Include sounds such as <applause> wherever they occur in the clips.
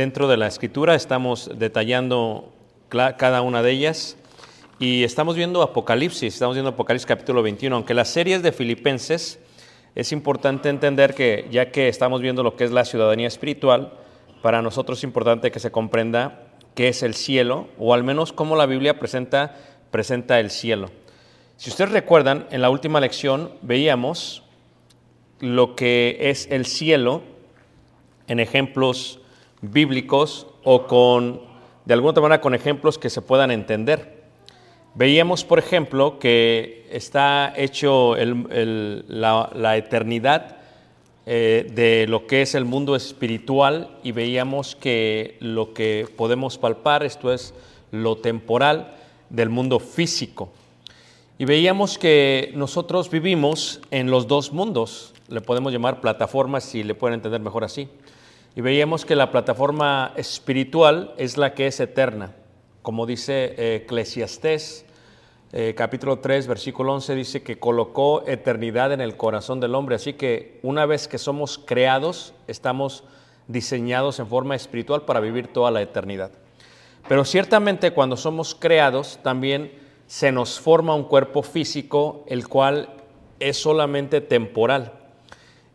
dentro de la escritura. Estamos detallando cada una de ellas. Y estamos viendo Apocalipsis, estamos viendo Apocalipsis capítulo 21. Aunque la serie es de Filipenses, es importante entender que ya que estamos viendo lo que es la ciudadanía espiritual, para nosotros es importante que se comprenda qué es el cielo, o al menos cómo la Biblia presenta, presenta el cielo. Si ustedes recuerdan, en la última lección veíamos lo que es el cielo en ejemplos bíblicos o con, de alguna otra manera, con ejemplos que se puedan entender. Veíamos, por ejemplo, que está hecho el- la eternidad eh, de lo que es el mundo espiritual y veíamos que lo que podemos palpar, esto es lo temporal del mundo físico. Y veíamos que nosotros vivimos en los dos mundos, le podemos llamar plataformas si le pueden entender mejor así. Y veíamos que la plataforma espiritual es la que es eterna. Como dice eh, Eclesiastés, eh, capítulo 3, versículo 11, dice que colocó eternidad en el corazón del hombre. Así que una vez que somos creados, estamos diseñados en forma espiritual para vivir toda la eternidad. Pero ciertamente cuando somos creados también se nos forma un cuerpo físico, el cual es solamente temporal.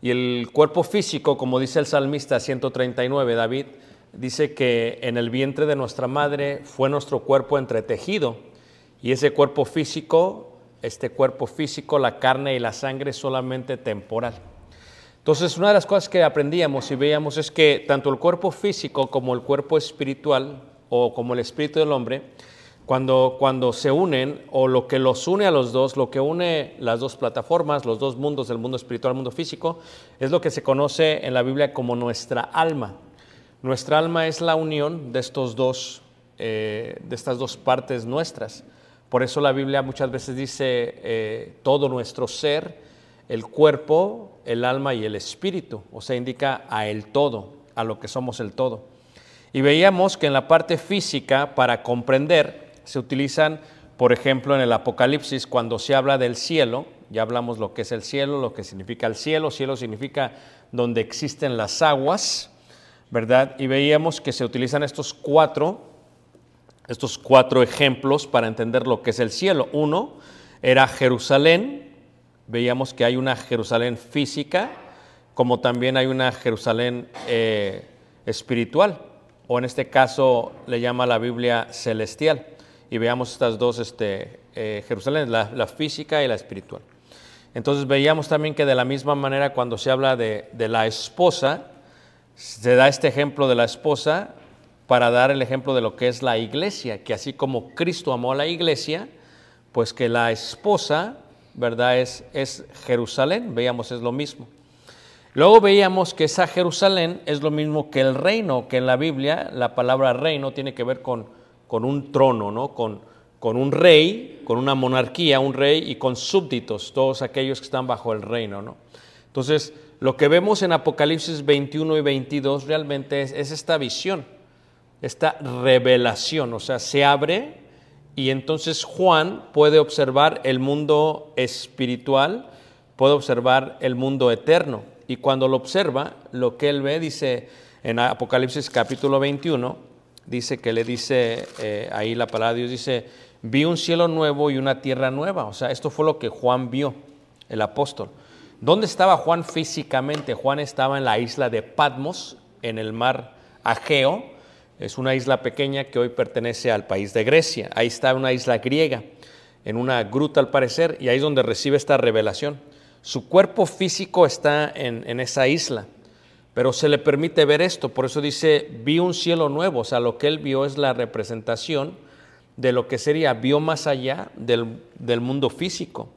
Y el cuerpo físico, como dice el salmista 139, David, dice que en el vientre de nuestra madre fue nuestro cuerpo entretejido. Y ese cuerpo físico, este cuerpo físico, la carne y la sangre es solamente temporal. Entonces, una de las cosas que aprendíamos y veíamos es que tanto el cuerpo físico como el cuerpo espiritual o como el espíritu del hombre, cuando, cuando se unen o lo que los une a los dos, lo que une las dos plataformas, los dos mundos, el mundo espiritual el mundo físico, es lo que se conoce en la Biblia como nuestra alma. Nuestra alma es la unión de, estos dos, eh, de estas dos partes nuestras. Por eso la Biblia muchas veces dice eh, todo nuestro ser, el cuerpo, el alma y el espíritu, o sea, indica a el todo, a lo que somos el todo. Y veíamos que en la parte física, para comprender, se utilizan, por ejemplo, en el Apocalipsis, cuando se habla del cielo, ya hablamos lo que es el cielo, lo que significa el cielo, cielo significa donde existen las aguas, ¿verdad? Y veíamos que se utilizan estos cuatro, estos cuatro ejemplos para entender lo que es el cielo. Uno era Jerusalén, veíamos que hay una Jerusalén física, como también hay una Jerusalén eh, espiritual, o en este caso le llama la Biblia celestial. Y veamos estas dos este, eh, Jerusalén, la, física y la espiritual. Entonces veíamos también que de la misma manera cuando se habla de, de la esposa, se da este ejemplo de la esposa para dar el ejemplo de lo que es la iglesia, que así como Cristo amó a la iglesia, pues que la esposa, ¿verdad? Es, es Jerusalén, veíamos es lo mismo. Luego veíamos que esa Jerusalén es lo mismo que el reino, que en la Biblia la palabra reino tiene que ver con, con un trono, ¿no? Con, con un rey, con una monarquía, un rey y con súbditos, todos aquellos que están bajo el reino, ¿no? Entonces, lo que vemos en Apocalipsis 21 y 22 realmente es, es esta visión, esta revelación, o sea, se abre y entonces Juan puede observar el mundo espiritual, puede observar el mundo eterno. Y cuando lo observa, lo que él ve, dice en Apocalipsis capítulo 21, dice que le dice, eh, ahí la palabra de Dios dice, vi un cielo nuevo y una tierra nueva. O sea, esto fue lo que Juan vio, el apóstol. ¿Dónde estaba Juan físicamente? Juan estaba en la isla de Patmos, en el mar Ageo. Es una isla pequeña que hoy pertenece al país de Grecia. Ahí está una isla griega, en una gruta al parecer, y ahí es donde recibe esta revelación. Su cuerpo físico está en, en esa isla, pero se le permite ver esto. Por eso dice, vi un cielo nuevo. O sea, lo que él vio es la representación de lo que sería, vio más allá del, del mundo físico.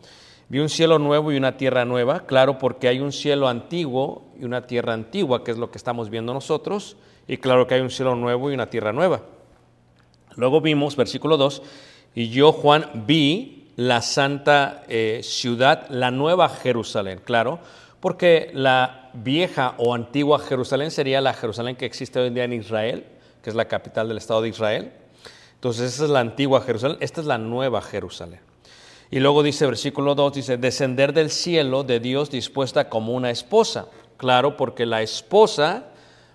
Vi un cielo nuevo y una tierra nueva, claro, porque hay un cielo antiguo y una tierra antigua, que es lo que estamos viendo nosotros, y claro que hay un cielo nuevo y una tierra nueva. Luego vimos, versículo 2, y yo, Juan, vi la santa eh, ciudad, la nueva Jerusalén, claro, porque la vieja o antigua Jerusalén sería la Jerusalén que existe hoy en día en Israel, que es la capital del Estado de Israel. Entonces, esa es la antigua Jerusalén, esta es la nueva Jerusalén. Y luego dice, versículo 2, dice, descender del cielo de Dios dispuesta como una esposa. Claro, porque la esposa,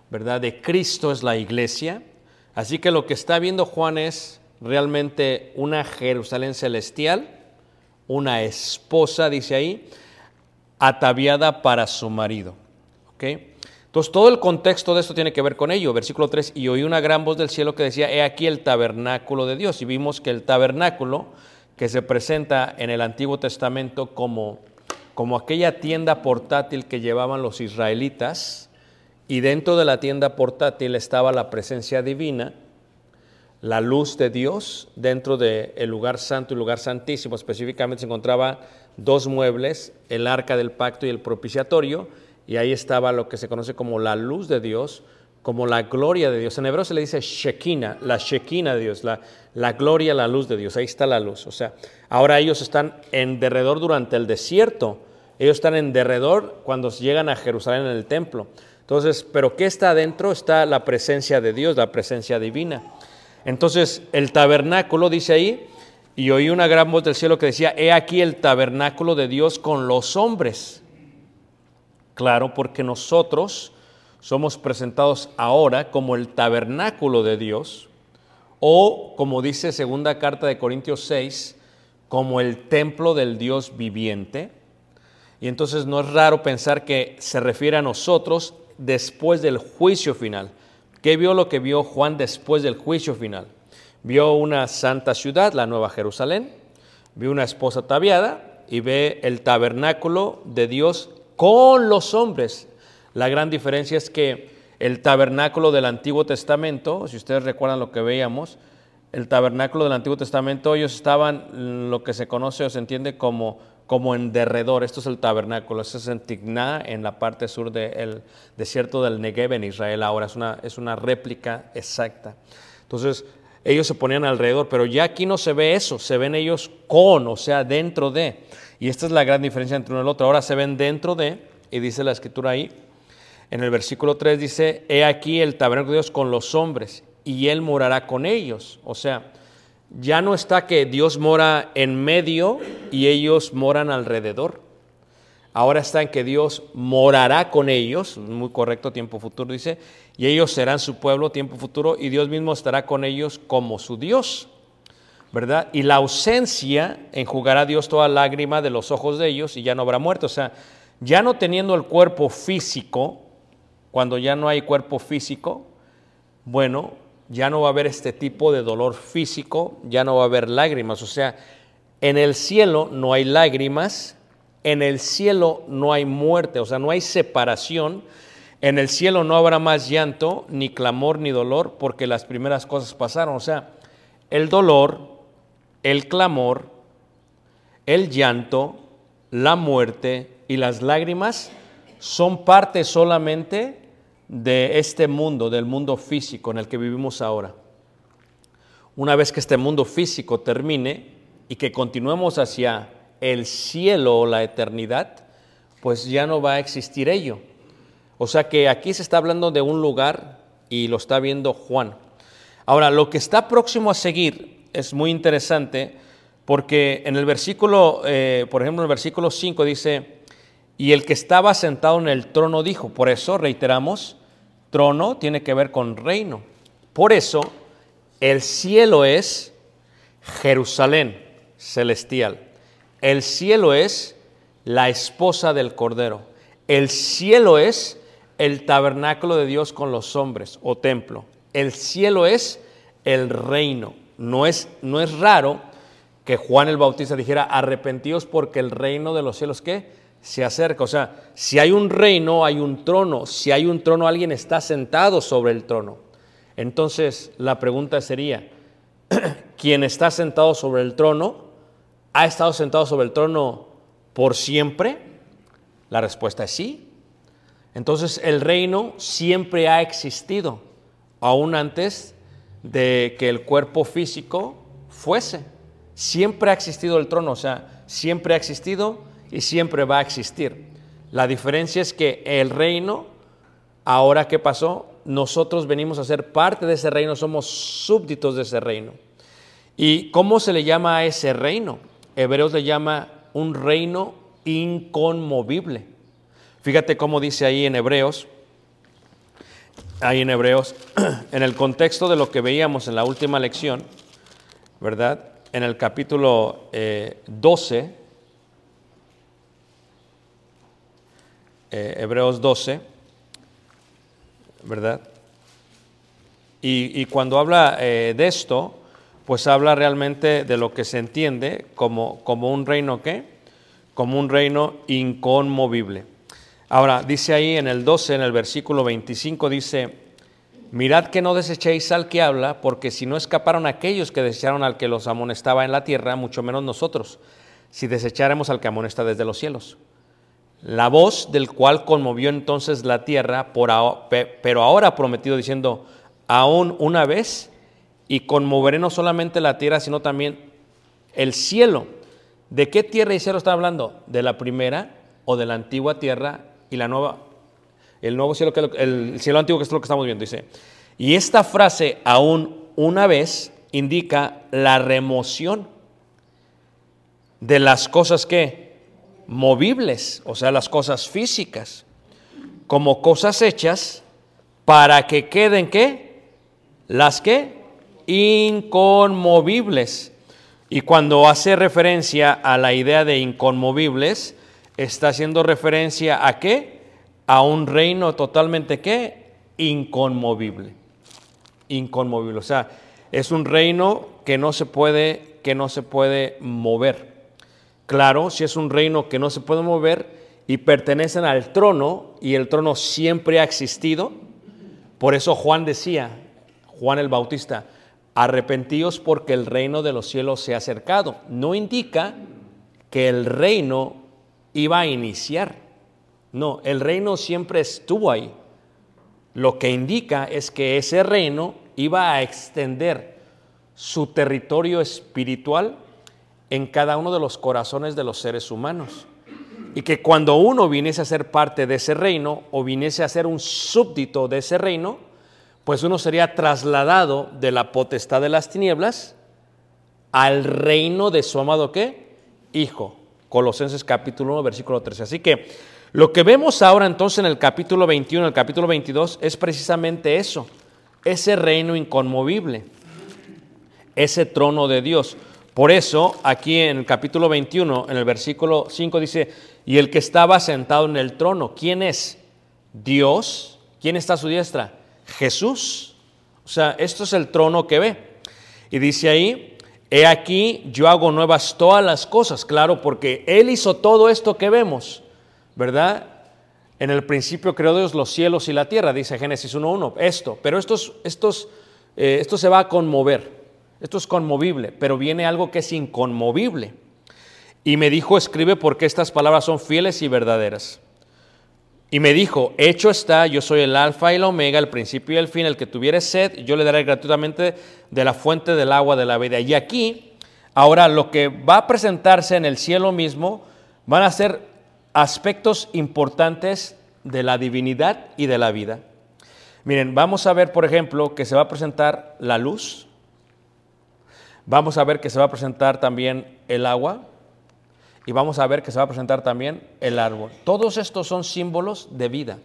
¿verdad?, de Cristo es la iglesia. Así que lo que está viendo Juan es realmente una Jerusalén celestial, una esposa, dice ahí, ataviada para su marido. Entonces, todo el contexto de esto tiene que ver con ello. Versículo 3, y oí una gran voz del cielo que decía, he aquí el tabernáculo de Dios. Y vimos que el tabernáculo que se presenta en el Antiguo Testamento como, como aquella tienda portátil que llevaban los israelitas, y dentro de la tienda portátil estaba la presencia divina, la luz de Dios, dentro del lugar santo y lugar santísimo, específicamente se encontraba dos muebles, el arca del pacto y el propiciatorio, y ahí estaba lo que se conoce como la luz de Dios, como la gloria de Dios. En hebreo se le dice Shekinah, la Shekinah de Dios, la, la gloria, la luz de Dios. Ahí está la luz. O sea, ahora ellos están en derredor durante el desierto. Ellos están en derredor cuando llegan a Jerusalén en el templo. Entonces, ¿pero qué está adentro? Está la presencia de Dios, la presencia divina. Entonces, el tabernáculo dice ahí, y oí una gran voz del cielo que decía, he aquí el tabernáculo de Dios con los hombres. Claro, porque nosotros somos presentados ahora como el tabernáculo de Dios, o como dice segunda carta de Corintios 6, como el templo del Dios viviente. Y entonces no es raro pensar que se refiere a nosotros después del juicio final. ¿Qué vio lo que vio Juan después del juicio final? Vio una santa ciudad, la Nueva Jerusalén, vio una esposa ataviada y ve el tabernáculo de Dios con los hombres. La gran diferencia es que el tabernáculo del Antiguo Testamento, si ustedes recuerdan lo que veíamos, el tabernáculo del Antiguo Testamento, ellos estaban lo que se conoce o se entiende como, como en derredor. Esto es el tabernáculo, esto es en Tigná, en la parte sur del desierto del Negev en Israel. Ahora es una, es una réplica exacta. Entonces, ellos se ponían alrededor, pero ya aquí no se ve eso, se ven ellos con, o sea, dentro de. Y esta es la gran diferencia entre uno y el otro. Ahora se ven dentro de, y dice la escritura ahí, en el versículo 3 dice, he aquí el tabernáculo de Dios con los hombres, y Él morará con ellos. O sea, ya no está que Dios mora en medio y ellos moran alrededor. Ahora está en que Dios morará con ellos, muy correcto, tiempo futuro dice, y ellos serán su pueblo, tiempo futuro, y Dios mismo estará con ellos como su Dios, ¿verdad? Y la ausencia enjugará Dios toda lágrima de los ojos de ellos y ya no habrá muerte. O sea, ya no teniendo el cuerpo físico, cuando ya no hay cuerpo físico, bueno, ya no va a haber este tipo de dolor físico, ya no va a haber lágrimas. O sea, en el cielo no hay lágrimas, en el cielo no hay muerte, o sea, no hay separación. En el cielo no habrá más llanto, ni clamor, ni dolor, porque las primeras cosas pasaron. O sea, el dolor, el clamor, el llanto, la muerte y las lágrimas son parte solamente de este mundo, del mundo físico en el que vivimos ahora. Una vez que este mundo físico termine y que continuemos hacia el cielo o la eternidad, pues ya no va a existir ello. O sea que aquí se está hablando de un lugar y lo está viendo Juan. Ahora, lo que está próximo a seguir es muy interesante porque en el versículo, eh, por ejemplo, en el versículo 5 dice, y el que estaba sentado en el trono dijo, por eso reiteramos, trono tiene que ver con reino. Por eso el cielo es Jerusalén celestial. El cielo es la esposa del Cordero. El cielo es el tabernáculo de Dios con los hombres o templo. El cielo es el reino. No es, no es raro que Juan el Bautista dijera, arrepentíos porque el reino de los cielos, ¿qué? Se acerca. O sea, si hay un reino, hay un trono. Si hay un trono, alguien está sentado sobre el trono. Entonces, la pregunta sería, <clears throat> ¿quién está sentado sobre el trono ha estado sentado sobre el trono por siempre? La respuesta es sí. Entonces, el reino siempre ha existido, aún antes de que el cuerpo físico fuese. Siempre ha existido el trono, o sea, siempre ha existido y siempre va a existir. La diferencia es que el reino, ahora que pasó, nosotros venimos a ser parte de ese reino, somos súbditos de ese reino. ¿Y cómo se le llama a ese reino? Hebreos le llama un reino inconmovible. Fíjate cómo dice ahí en Hebreos, ahí en Hebreos, <clears throat> en el contexto de lo que veíamos en la última lección, ¿verdad? En el capítulo eh, 12, eh, Hebreos 12, ¿verdad? Y, y cuando habla eh, de esto, pues habla realmente de lo que se entiende como, como un reino qué? Como un reino inconmovible. Ahora, dice ahí en el 12, en el versículo 25, dice, mirad que no desechéis al que habla, porque si no escaparon aquellos que desecharon al que los amonestaba en la tierra, mucho menos nosotros, si desecháramos al que amonesta desde los cielos. La voz del cual conmovió entonces la tierra, pero ahora prometido diciendo, aún una vez, y conmoveré no solamente la tierra, sino también el cielo. ¿De qué tierra y cielo está hablando? ¿De la primera o de la antigua tierra y la nueva? El nuevo cielo, el cielo antiguo, que es lo que estamos viendo, dice. Y esta frase, aún una vez, indica la remoción de las cosas que movibles, o sea, las cosas físicas, como cosas hechas para que queden qué? Las que inconmovibles. Y cuando hace referencia a la idea de inconmovibles, está haciendo referencia a qué? A un reino totalmente qué? Inconmovible. Inconmovible. O sea, es un reino que no se puede, que no se puede mover. Claro, si es un reino que no se puede mover y pertenecen al trono y el trono siempre ha existido, por eso Juan decía, Juan el Bautista, arrepentíos porque el reino de los cielos se ha acercado. No indica que el reino iba a iniciar. No, el reino siempre estuvo ahí. Lo que indica es que ese reino iba a extender su territorio espiritual en cada uno de los corazones de los seres humanos. Y que cuando uno viniese a ser parte de ese reino o viniese a ser un súbdito de ese reino, pues uno sería trasladado de la potestad de las tinieblas al reino de su amado qué? Hijo. Colosenses capítulo 1, versículo 13. Así que lo que vemos ahora entonces en el capítulo 21, el capítulo 22, es precisamente eso, ese reino inconmovible, ese trono de Dios. Por eso, aquí en el capítulo 21, en el versículo 5 dice, y el que estaba sentado en el trono, ¿quién es? Dios. ¿Quién está a su diestra? Jesús. O sea, esto es el trono que ve. Y dice ahí, he aquí, yo hago nuevas todas las cosas, claro, porque Él hizo todo esto que vemos, ¿verdad? En el principio creó Dios los cielos y la tierra, dice Génesis 1.1, esto, pero estos, estos, eh, esto se va a conmover, esto es conmovible, pero viene algo que es inconmovible. Y me dijo, escribe porque estas palabras son fieles y verdaderas. Y me dijo, hecho está, yo soy el alfa y el omega, el principio y el fin, el que tuviere sed, yo le daré gratuitamente de la fuente del agua de la vida. Y aquí, ahora lo que va a presentarse en el cielo mismo van a ser aspectos importantes de la divinidad y de la vida. Miren, vamos a ver, por ejemplo, que se va a presentar la luz, vamos a ver que se va a presentar también el agua, y vamos a ver que se va a presentar también el árbol. Todos estos son símbolos de vida.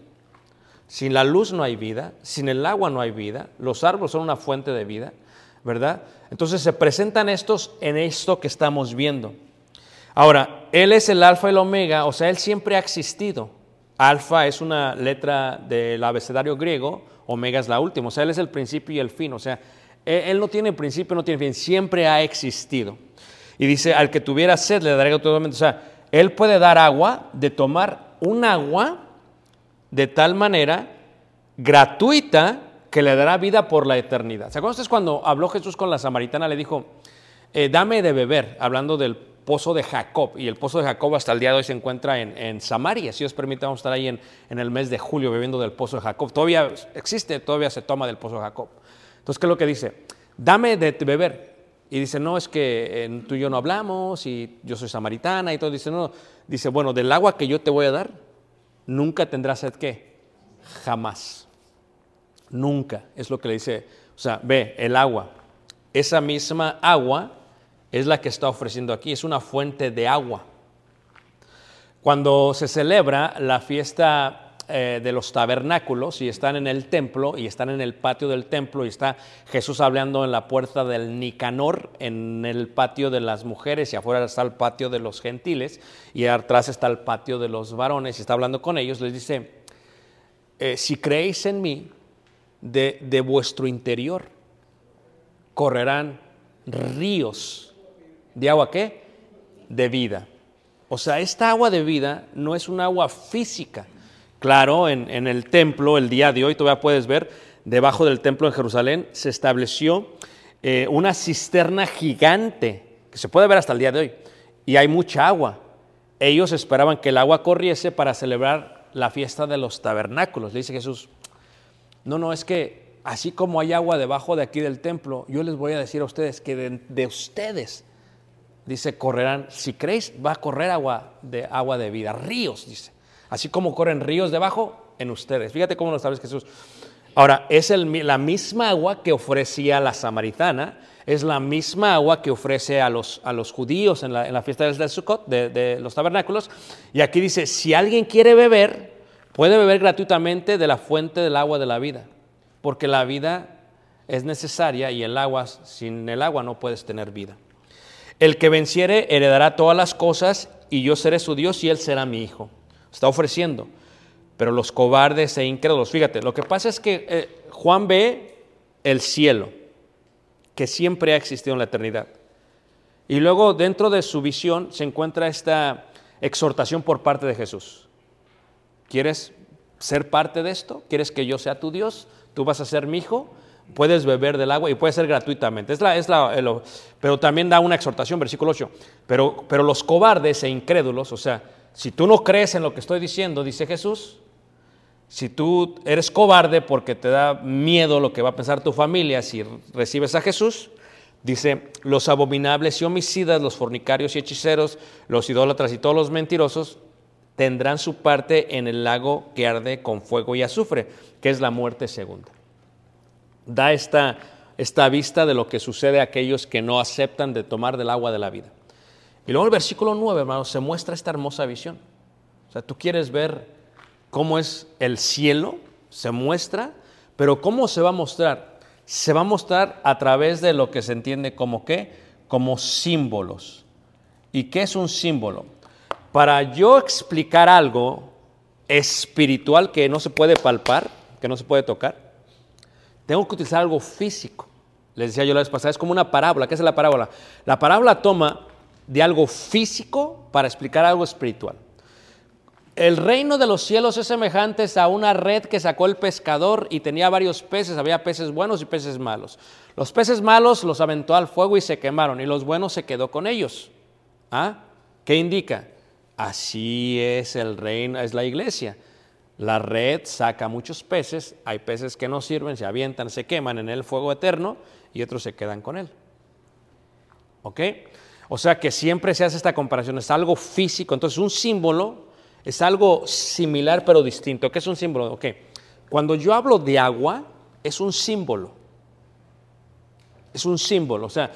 Sin la luz no hay vida, sin el agua no hay vida, los árboles son una fuente de vida, ¿verdad? Entonces se presentan estos en esto que estamos viendo. Ahora, Él es el alfa y el omega, o sea, Él siempre ha existido. Alfa es una letra del abecedario griego, omega es la última, o sea, Él es el principio y el fin, o sea, Él, él no tiene principio, no tiene fin, siempre ha existido. Y dice, al que tuviera sed le daré totalmente. O sea, Él puede dar agua, de tomar un agua de tal manera gratuita que le dará vida por la eternidad. ¿Se acuerdan ustedes cuando habló Jesús con la samaritana? Le dijo, eh, dame de beber, hablando del pozo de Jacob. Y el pozo de Jacob hasta el día de hoy se encuentra en, en Samaria. Si os permite, vamos a estar ahí en, en, el mes de julio bebiendo del pozo de Jacob. Todavía existe, todavía se toma del pozo de Jacob. Entonces, ¿qué es lo que dice? Dame de beber. Y dice, no, es que eh, tú y yo no hablamos y yo soy samaritana y todo. Dice, no, dice, bueno, del agua que yo te voy a dar, nunca tendrás sed qué? Jamás. Nunca. Es lo que le dice. O sea, ve, el agua. Esa misma agua es la que está ofreciendo aquí. Es una fuente de agua. Cuando se celebra la fiesta eh, de los tabernáculos y están en el templo y están en el patio del templo y está Jesús hablando en la puerta del Nicanor, en el patio de las mujeres y afuera está el patio de los gentiles y atrás está el patio de los varones y está hablando con ellos, les dice, eh, si creéis en mí, de, de vuestro interior correrán ríos de agua qué? De vida. O sea, esta agua de vida no es un agua física, Claro, en, el templo, el día de hoy, todavía puedes ver, debajo del templo en Jerusalén se estableció eh, una cisterna gigante, que se puede ver hasta el día de hoy, y hay mucha agua. Ellos esperaban que el agua corriese para celebrar la fiesta de los tabernáculos. Le dice Jesús, no, no, es que así como hay agua debajo de aquí del templo, yo les voy a decir a ustedes que de, de ustedes, dice, correrán, si creéis, va a correr agua de, agua de vida, ríos, dice. Así como corren ríos debajo, en ustedes. Fíjate cómo lo sabes Jesús. Ahora, es el, la misma agua que ofrecía la samaritana, es la misma agua que ofrece a los, a los judíos en la, en la fiesta del Sukkot, de, de los tabernáculos. Y aquí dice, si alguien quiere beber, puede beber gratuitamente de la fuente del agua de la vida, porque la vida es necesaria y el agua, sin el agua no puedes tener vida. El que venciere heredará todas las cosas y yo seré su Dios y él será mi hijo está ofreciendo. Pero los cobardes e incrédulos, fíjate, lo que pasa es que eh, Juan ve el cielo, que siempre ha existido en la eternidad. Y luego dentro de su visión se encuentra esta exhortación por parte de Jesús. ¿Quieres ser parte de esto? ¿Quieres que yo sea tu Dios? ¿Tú vas a ser mi hijo? Puedes beber del agua y puede ser gratuitamente. Es la, es la, el, pero también da una exhortación, versículo 8. Pero, pero los cobardes e incrédulos, o sea, si tú no crees en lo que estoy diciendo, dice Jesús, si tú eres cobarde porque te da miedo lo que va a pensar tu familia si recibes a Jesús, dice, los abominables y homicidas, los fornicarios y hechiceros, los idólatras y todos los mentirosos tendrán su parte en el lago que arde con fuego y azufre, que es la muerte segunda. Da esta, esta vista de lo que sucede a aquellos que no aceptan de tomar del agua de la vida. Y luego el versículo 9, hermanos, se muestra esta hermosa visión. O sea, tú quieres ver cómo es el cielo, se muestra, pero ¿cómo se va a mostrar? Se va a mostrar a través de lo que se entiende como qué? Como símbolos. ¿Y qué es un símbolo? Para yo explicar algo espiritual que no se puede palpar, que no se puede tocar, tengo que utilizar algo físico. Les decía yo la vez pasada, es como una parábola. ¿Qué es la parábola? La parábola toma de algo físico para explicar algo espiritual. El reino de los cielos es semejante a una red que sacó el pescador y tenía varios peces, había peces buenos y peces malos. Los peces malos los aventó al fuego y se quemaron y los buenos se quedó con ellos. ¿Ah? ¿Qué indica? Así es el reino, es la iglesia. La red saca muchos peces, hay peces que no sirven, se avientan, se queman en el fuego eterno y otros se quedan con él. ¿Ok? O sea que siempre se hace esta comparación, es algo físico, entonces un símbolo es algo similar pero distinto. ¿Qué es un símbolo? Ok, cuando yo hablo de agua, es un símbolo. Es un símbolo, o sea,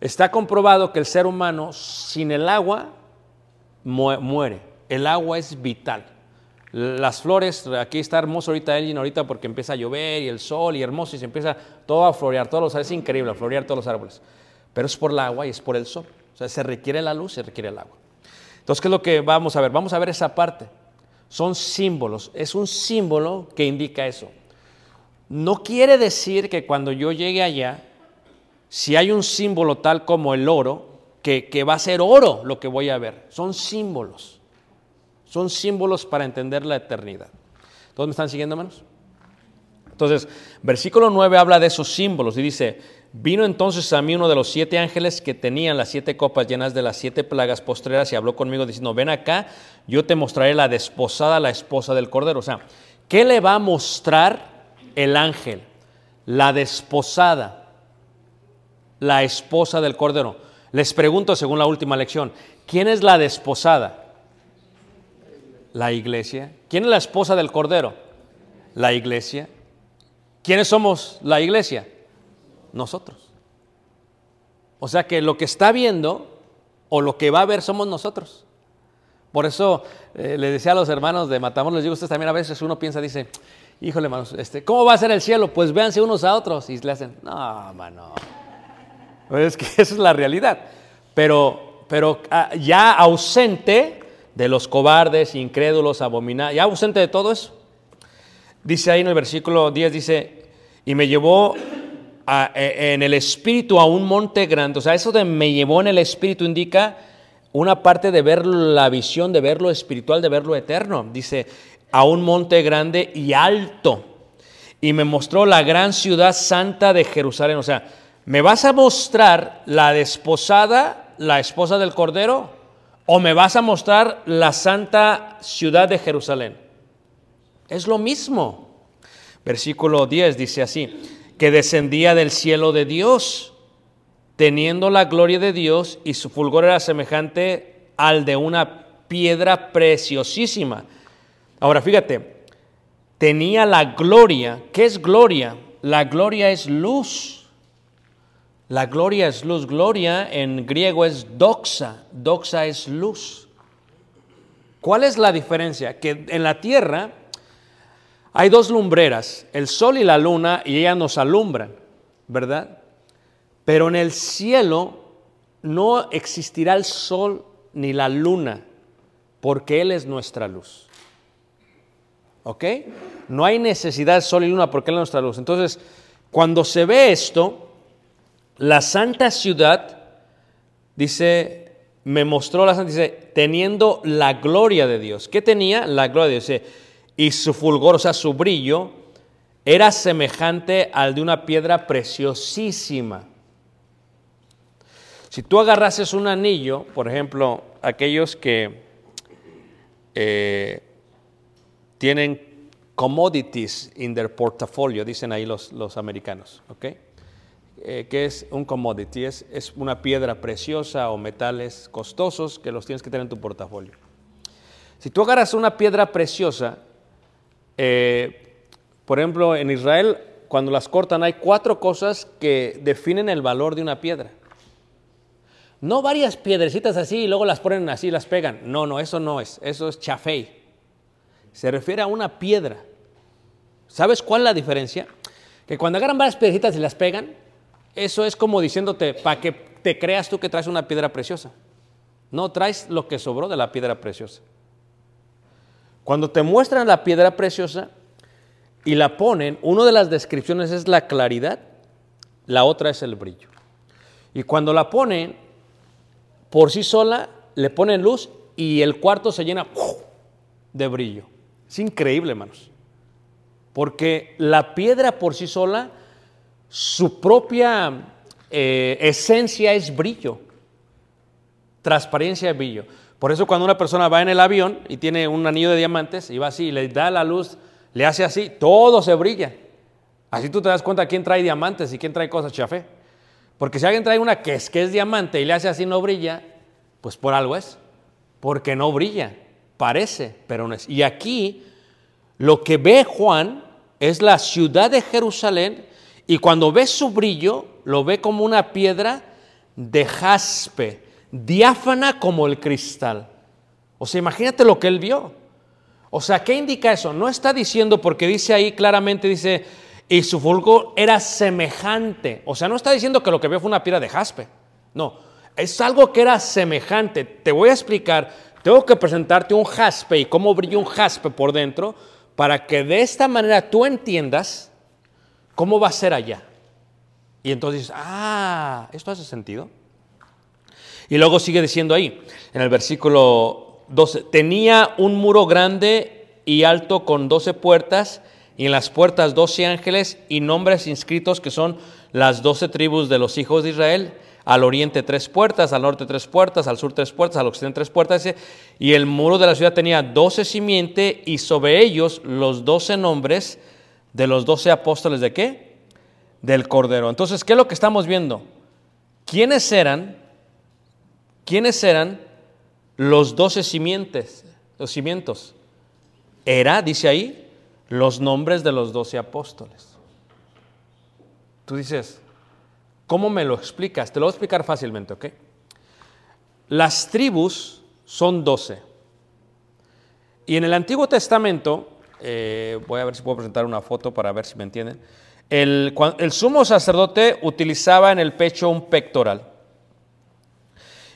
está comprobado que el ser humano sin el agua muere. El agua es vital. Las flores, aquí está hermoso ahorita Elgin, ahorita porque empieza a llover y el sol y hermoso y se empieza todo a florear, todos los, es increíble, a florear todos los árboles. Pero es por el agua y es por el sol. Sea, se requiere la luz, se requiere el agua. Entonces, ¿qué es lo que vamos a ver? Vamos a ver esa parte. Son símbolos. Es un símbolo que indica eso. No quiere decir que cuando yo llegue allá, si hay un símbolo tal como el oro, que, que va a ser oro lo que voy a ver. Son símbolos. Son símbolos para entender la eternidad. ¿Todos me están siguiendo, hermanos? Entonces, versículo 9 habla de esos símbolos y dice, vino entonces a mí uno de los siete ángeles que tenían las siete copas llenas de las siete plagas postreras y habló conmigo diciendo, ven acá, yo te mostraré la desposada, la esposa del Cordero. O sea, ¿qué le va a mostrar el ángel? La desposada, la esposa del Cordero. Les pregunto según la última lección, ¿quién es la desposada? La iglesia. ¿Quién es la esposa del Cordero? La iglesia. ¿Quiénes somos la iglesia? Nosotros. O sea que lo que está viendo o lo que va a ver somos nosotros. Por eso eh, le decía a los hermanos de Matamoros, les digo ustedes también a veces uno piensa, dice, híjole hermanos, este, ¿cómo va a ser el cielo? Pues véanse unos a otros y le hacen, no, mano. Es que <laughs> esa es la realidad. Pero, pero ah, ya ausente de los cobardes, incrédulos, abominables, ya ausente de todo eso. Dice ahí en el versículo 10, dice, y me llevó e, en el espíritu a un monte grande. O sea, eso de me llevó en el espíritu indica una parte de ver la visión, de ver lo espiritual, de ver lo eterno. Dice, a un monte grande y alto. Y me mostró la gran ciudad santa de Jerusalén. O sea, ¿me vas a mostrar la desposada, la esposa del Cordero? ¿O me vas a mostrar la santa ciudad de Jerusalén? Es lo mismo. Versículo 10 dice así, que descendía del cielo de Dios, teniendo la gloria de Dios y su fulgor era semejante al de una piedra preciosísima. Ahora fíjate, tenía la gloria. ¿Qué es gloria? La gloria es luz. La gloria es luz. Gloria en griego es doxa. Doxa es luz. ¿Cuál es la diferencia? Que en la tierra hay dos lumbreras, el sol y la luna, y ellas nos alumbran, ¿verdad? Pero en el cielo no existirá el sol ni la luna, porque Él es nuestra luz. ¿Ok? No hay necesidad de sol y luna porque Él es nuestra luz. Entonces, cuando se ve esto, la santa ciudad, dice, me mostró la santa, dice, teniendo la gloria de Dios. ¿Qué tenía? La gloria de Dios. Dice, y su fulgor, o sea, su brillo, era semejante al de una piedra preciosísima. Si tú agarrases un anillo, por ejemplo, aquellos que eh, tienen commodities in their portfolio, dicen ahí los, los americanos, ¿ok? Eh, ¿Qué es un commodity? Es, es una piedra preciosa o metales costosos que los tienes que tener en tu portafolio. Si tú agarras una piedra preciosa, eh, por ejemplo, en Israel, cuando las cortan, hay cuatro cosas que definen el valor de una piedra. No varias piedrecitas así y luego las ponen así y las pegan. No, no, eso no es. Eso es chafei. Se refiere a una piedra. ¿Sabes cuál es la diferencia? Que cuando agarran varias piedrecitas y las pegan, eso es como diciéndote para que te creas tú que traes una piedra preciosa. No traes lo que sobró de la piedra preciosa. Cuando te muestran la piedra preciosa y la ponen, una de las descripciones es la claridad la otra es el brillo. Y cuando la ponen por sí sola, le ponen luz y el cuarto se llena de brillo. Es increíble, hermanos. Porque la piedra por sí sola, su propia eh, esencia es brillo, transparencia y brillo. Por eso cuando una persona va en el avión y tiene un anillo de diamantes y va así y le da la luz, le hace así, todo se brilla. Así tú te das cuenta quién trae diamantes y quién trae cosas chafé. Porque si alguien trae una que es, que es diamante y le hace así no brilla, pues por algo es. Porque no brilla. Parece, pero no es. Y aquí lo que ve Juan es la ciudad de Jerusalén y cuando ve su brillo, lo ve como una piedra de jaspe, diáfana como el cristal. O sea, imagínate lo que él vio. O sea, ¿qué indica eso? No está diciendo, porque dice ahí claramente, dice, y su fulgor era semejante. O sea, no está diciendo que lo que vio fue una piedra de jaspe. No, es algo que era semejante. Te voy a explicar, tengo que presentarte un jaspe y cómo brilla un jaspe por dentro para que de esta manera tú entiendas cómo va a ser allá. Y entonces ah, esto hace sentido. Y luego sigue diciendo ahí, en el versículo 12, tenía un muro grande y alto con 12 puertas y en las puertas 12 ángeles y nombres inscritos que son las 12 tribus de los hijos de Israel. Al oriente tres puertas, al norte tres puertas, al sur tres puertas, al occidente tres puertas. Y el muro de la ciudad tenía 12 simientes y sobre ellos los 12 nombres de los 12 apóstoles de qué? Del Cordero. Entonces, ¿qué es lo que estamos viendo? ¿Quiénes eran? ¿Quiénes eran los 12 simientes? Los cimientos. Era, dice ahí, los nombres de los doce apóstoles. Tú dices, ¿cómo me lo explicas? Te lo voy a explicar fácilmente, ¿ok? Las tribus son doce. Y en el Antiguo Testamento, eh, voy a ver si puedo presentar una foto para ver si me entienden. El sumo sacerdote utilizaba en el pecho un pectoral.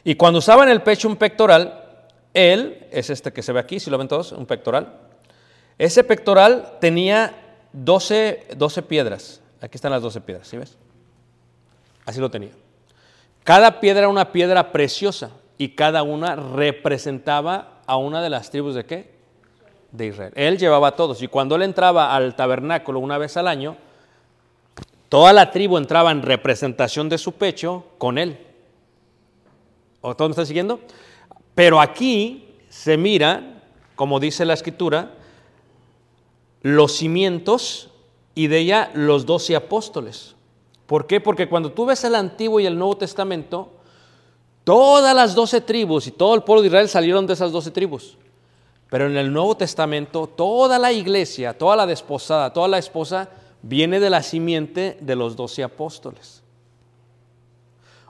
Y cuando usaba en el pecho un pectoral, él, es este que se ve aquí, si lo ven todos, un pectoral, ese pectoral tenía 12, 12 piedras. Aquí están las 12 piedras, ¿sí ves? Así lo tenía. Cada piedra era una piedra preciosa y cada una representaba a una de las tribus de qué? De Israel. Él llevaba a todos y cuando él entraba al tabernáculo una vez al año, toda la tribu entraba en representación de su pecho con él. ¿O todos me están siguiendo? Pero aquí se mira, como dice la escritura, los cimientos y de ella los doce apóstoles. ¿Por qué? Porque cuando tú ves el Antiguo y el Nuevo Testamento, todas las doce tribus y todo el pueblo de Israel salieron de esas doce tribus. Pero en el Nuevo Testamento, toda la iglesia, toda la desposada, toda la esposa, viene de la simiente de los doce apóstoles.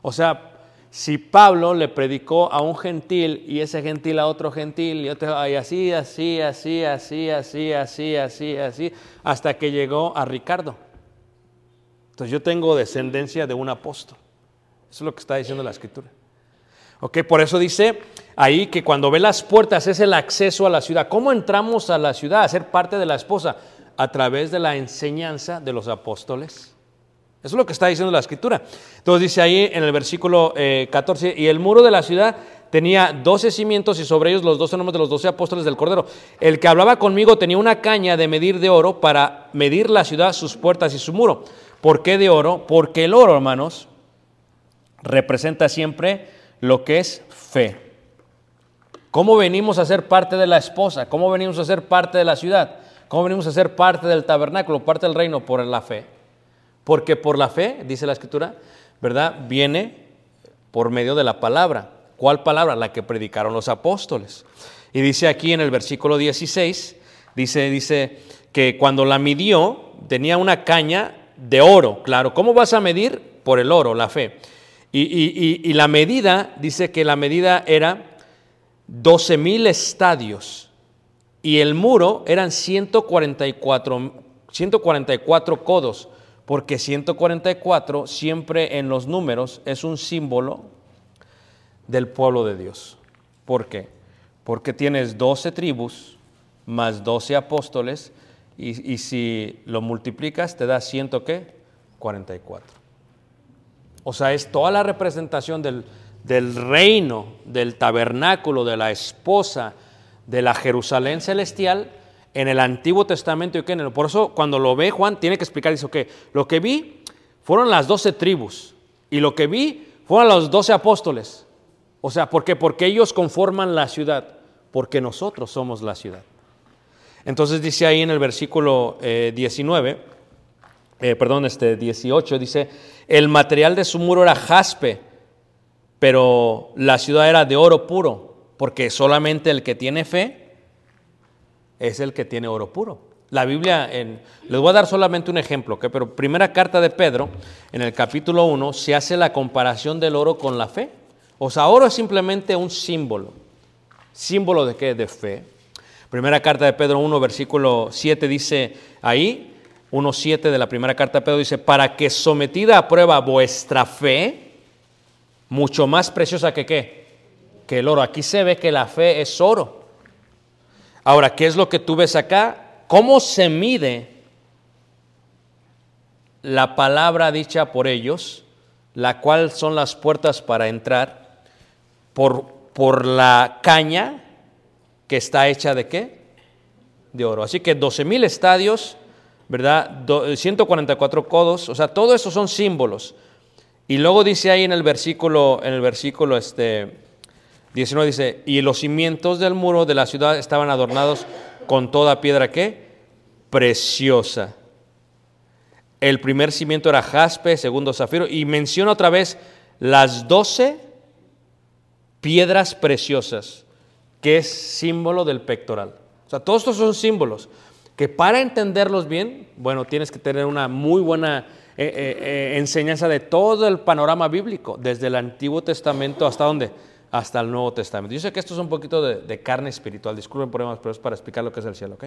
O sea, si Pablo le predicó a un gentil y ese gentil a otro gentil y, otro, así, así, así, así, así, así, así, así, hasta que llegó a Ricardo. Entonces yo tengo descendencia de un apóstol. Eso es lo que está diciendo la escritura. Ok, por eso dice ahí que cuando ve las puertas es el acceso a la ciudad. ¿Cómo entramos a la ciudad a ser parte de la esposa? A través de la enseñanza de los apóstoles. Eso es lo que está diciendo la escritura. Entonces dice ahí en el versículo 14, eh, y el muro de la ciudad tenía doce cimientos y sobre ellos los doce nombres de los doce apóstoles del Cordero. El que hablaba conmigo tenía una caña de medir de oro para medir la ciudad, sus puertas y su muro. ¿Por qué de oro? Porque el oro, hermanos, representa siempre lo que es fe. ¿Cómo venimos a ser parte de la esposa? ¿Cómo venimos a ser parte de la ciudad? ¿Cómo venimos a ser parte del tabernáculo, parte del reino? Por la fe. Porque por la fe, dice la escritura, ¿verdad? Viene por medio de la palabra. ¿Cuál palabra? La que predicaron los apóstoles. Y dice aquí en el versículo 16, dice, dice que cuando la midió tenía una caña de oro. Claro, ¿cómo vas a medir? Por el oro, la fe. Y, y la medida, dice que la medida era 12 mil estadios y el muro eran 144, 144 codos porque 144 siempre en los números es un símbolo del pueblo de Dios. ¿Por qué? Porque tienes 12 tribus más 12 apóstoles y, si lo multiplicas te da 100 qué? 44. O sea, es toda la representación del, del reino, del tabernáculo, de la esposa, de la Jerusalén celestial en el Antiguo Testamento y que en el, por eso cuando lo ve Juan tiene que explicar dice, ok, lo que vi fueron las doce tribus y lo que vi fueron los doce apóstoles. O sea, ¿por qué? Porque ellos conforman la ciudad, porque nosotros somos la ciudad. Entonces dice ahí en el versículo eh, 19, eh, perdón, este 18, dice, el material de su muro era jaspe, pero la ciudad era de oro puro, porque solamente el que tiene fe es el que tiene oro puro. La Biblia, en, les voy a dar solamente un ejemplo, pero primera carta de Pedro, en el capítulo 1, se hace la comparación del oro con la fe. O sea, oro es simplemente un símbolo. ¿Símbolo de qué? De fe. Primera carta de Pedro 1, versículo 7 dice ahí, 1.7 de la primera carta de Pedro dice, para que sometida a prueba vuestra fe, mucho más preciosa que qué? Que el oro. Aquí se ve que la fe es oro. Ahora, ¿qué es lo que tú ves acá? ¿Cómo se mide la palabra dicha por ellos, la cual son las puertas para entrar, por, por la caña que está hecha de qué? De oro. Así que 12 mil estadios, ¿verdad? Do- 144 codos, o sea, todo eso son símbolos. Y luego dice ahí en el versículo, en el versículo este, 19 dice, y los cimientos del muro de la ciudad estaban adornados con toda piedra qué? Preciosa. El primer cimiento era jaspe, segundo zafiro, y menciona otra vez las doce piedras preciosas, que es símbolo del pectoral. O sea, todos estos son símbolos que para entenderlos bien, bueno, tienes que tener una muy buena eh, eh, eh, enseñanza de todo el panorama bíblico, desde el Antiguo Testamento hasta dónde? Hasta el Nuevo Testamento. Yo sé que esto es un poquito de, de carne espiritual, disculpen más, pero es para explicar lo que es el cielo, ¿ok?